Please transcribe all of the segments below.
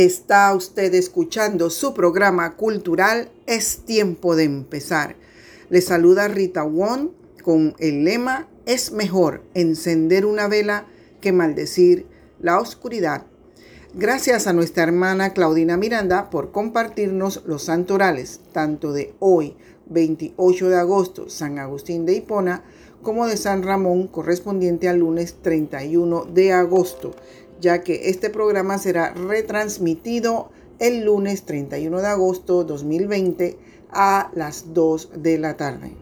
Está usted escuchando su programa cultural Es tiempo de empezar. Le saluda Rita Won con el lema Es mejor encender una vela que maldecir la oscuridad. Gracias a nuestra hermana Claudina Miranda por compartirnos los santorales, tanto de hoy, 28 de agosto, San Agustín de Hipona, como de San Ramón, correspondiente al lunes 31 de agosto ya que este programa será retransmitido el lunes 31 de agosto 2020 a las 2 de la tarde.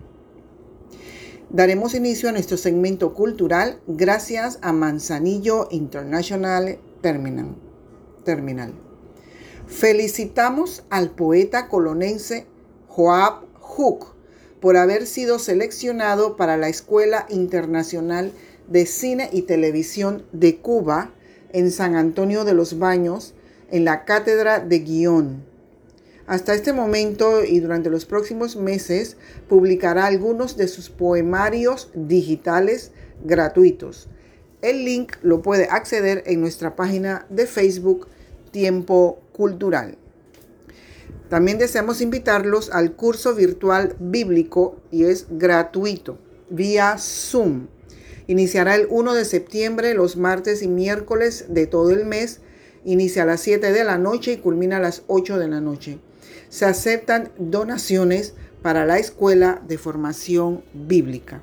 Daremos inicio a nuestro segmento cultural gracias a Manzanillo International Terminal. Terminal. Felicitamos al poeta colonense Joab Hook por haber sido seleccionado para la Escuela Internacional de Cine y Televisión de Cuba en San Antonio de los Baños, en la cátedra de guion. Hasta este momento y durante los próximos meses publicará algunos de sus poemarios digitales gratuitos. El link lo puede acceder en nuestra página de Facebook Tiempo Cultural. También deseamos invitarlos al curso virtual bíblico y es gratuito vía Zoom Iniciará el 1 de septiembre, los martes y miércoles de todo el mes. Inicia a las 7 de la noche y culmina a las 8 de la noche. Se aceptan donaciones para la Escuela de Formación Bíblica.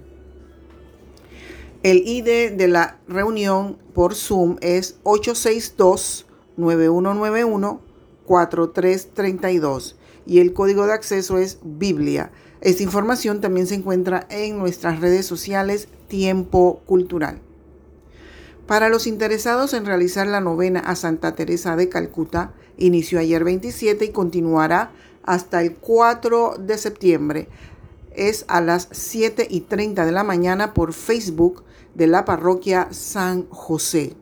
El ID de la reunión por Zoom es 862-9191-4332 y el código de acceso es Biblia. Esta información también se encuentra en nuestras redes sociales Tiempo Cultural. Para los interesados en realizar la novena a Santa Teresa de Calcuta, inició ayer 27 y continuará hasta el 4 de septiembre. Es a las 7 y 30 de la mañana por Facebook de la parroquia San José.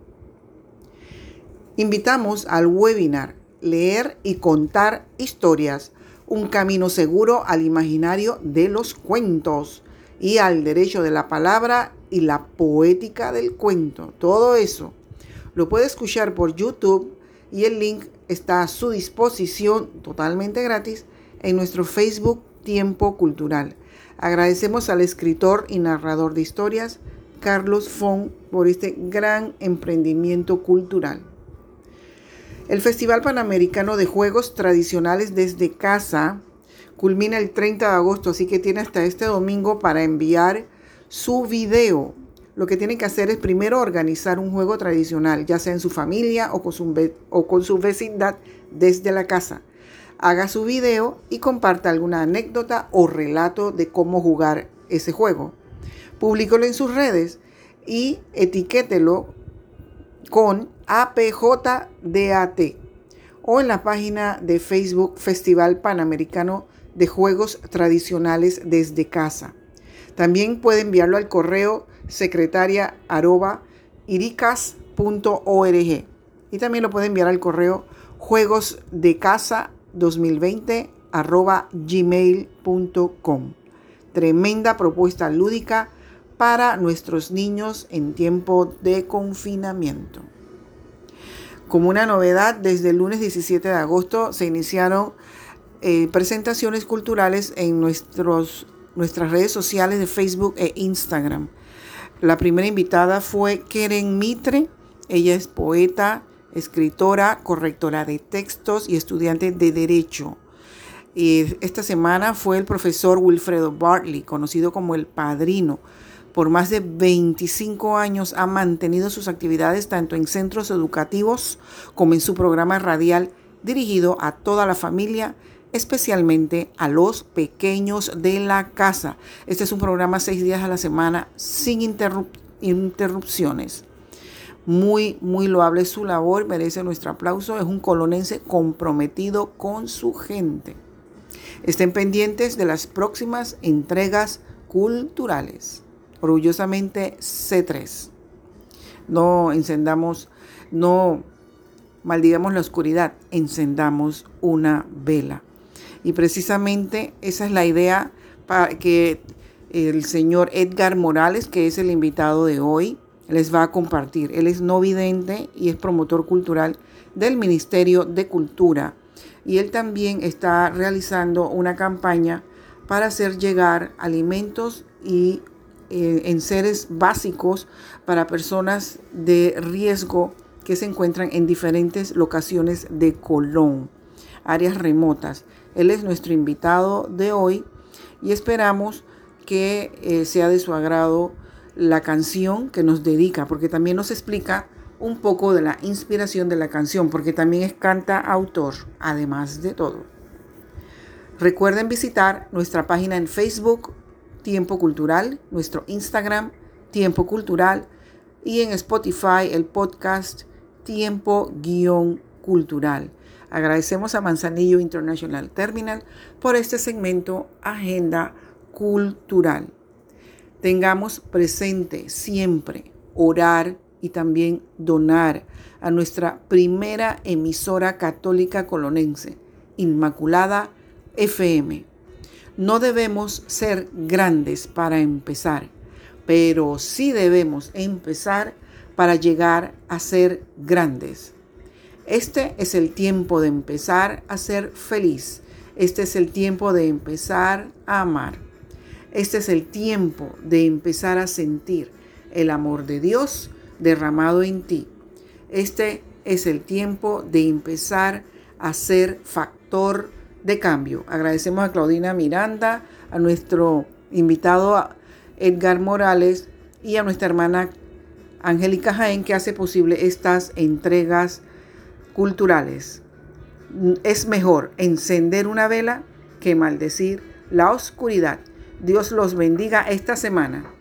Invitamos al webinar Leer y contar historias un camino seguro al imaginario de los cuentos y al derecho de la palabra y la poética del cuento. Todo eso lo puede escuchar por YouTube y el link está a su disposición totalmente gratis en nuestro Facebook Tiempo Cultural. Agradecemos al escritor y narrador de historias Carlos Fon por este gran emprendimiento cultural. El Festival Panamericano de Juegos Tradicionales desde casa culmina el 30 de agosto, así que tiene hasta este domingo para enviar su video. Lo que tiene que hacer es primero organizar un juego tradicional, ya sea en su familia o con su, o con su vecindad desde la casa. Haga su video y comparta alguna anécdota o relato de cómo jugar ese juego. Publícalo en sus redes y etiquételo con APJDAT o en la página de Facebook Festival Panamericano de Juegos Tradicionales desde casa. También puede enviarlo al correo secretaria iricas.org y también lo puede enviar al correo juegos de casa 2020 gmail.com. Tremenda propuesta lúdica para nuestros niños en tiempo de confinamiento. Como una novedad, desde el lunes 17 de agosto se iniciaron eh, presentaciones culturales en nuestros, nuestras redes sociales de Facebook e Instagram. La primera invitada fue Keren Mitre. Ella es poeta, escritora, correctora de textos y estudiante de Derecho. Esta semana fue el profesor Wilfredo Bartley, conocido como el Padrino por más de 25 años ha mantenido sus actividades tanto en centros educativos como en su programa radial dirigido a toda la familia, especialmente a los pequeños de la casa. Este es un programa seis días a la semana sin interrupciones. Muy, muy loable su labor, merece nuestro aplauso. Es un colonense comprometido con su gente. Estén pendientes de las próximas entregas culturales orgullosamente C3. No encendamos, no maldigamos la oscuridad, encendamos una vela. Y precisamente esa es la idea para que el señor Edgar Morales, que es el invitado de hoy, les va a compartir. Él es no vidente y es promotor cultural del Ministerio de Cultura. Y él también está realizando una campaña para hacer llegar alimentos y eh, en seres básicos para personas de riesgo que se encuentran en diferentes locaciones de Colón, áreas remotas. Él es nuestro invitado de hoy y esperamos que eh, sea de su agrado la canción que nos dedica, porque también nos explica un poco de la inspiración de la canción, porque también es canta autor, además de todo. Recuerden visitar nuestra página en Facebook, Tiempo Cultural, nuestro Instagram, Tiempo Cultural, y en Spotify el podcast Tiempo-Cultural. Agradecemos a Manzanillo International Terminal por este segmento Agenda Cultural. Tengamos presente siempre orar y también donar a nuestra primera emisora católica colonense, Inmaculada FM. No debemos ser grandes para empezar, pero sí debemos empezar para llegar a ser grandes. Este es el tiempo de empezar a ser feliz. Este es el tiempo de empezar a amar. Este es el tiempo de empezar a sentir el amor de Dios derramado en ti. Este es el tiempo de empezar a ser factor de cambio. Agradecemos a Claudina Miranda, a nuestro invitado Edgar Morales y a nuestra hermana Angélica Jaén que hace posible estas entregas culturales. Es mejor encender una vela que maldecir la oscuridad. Dios los bendiga esta semana.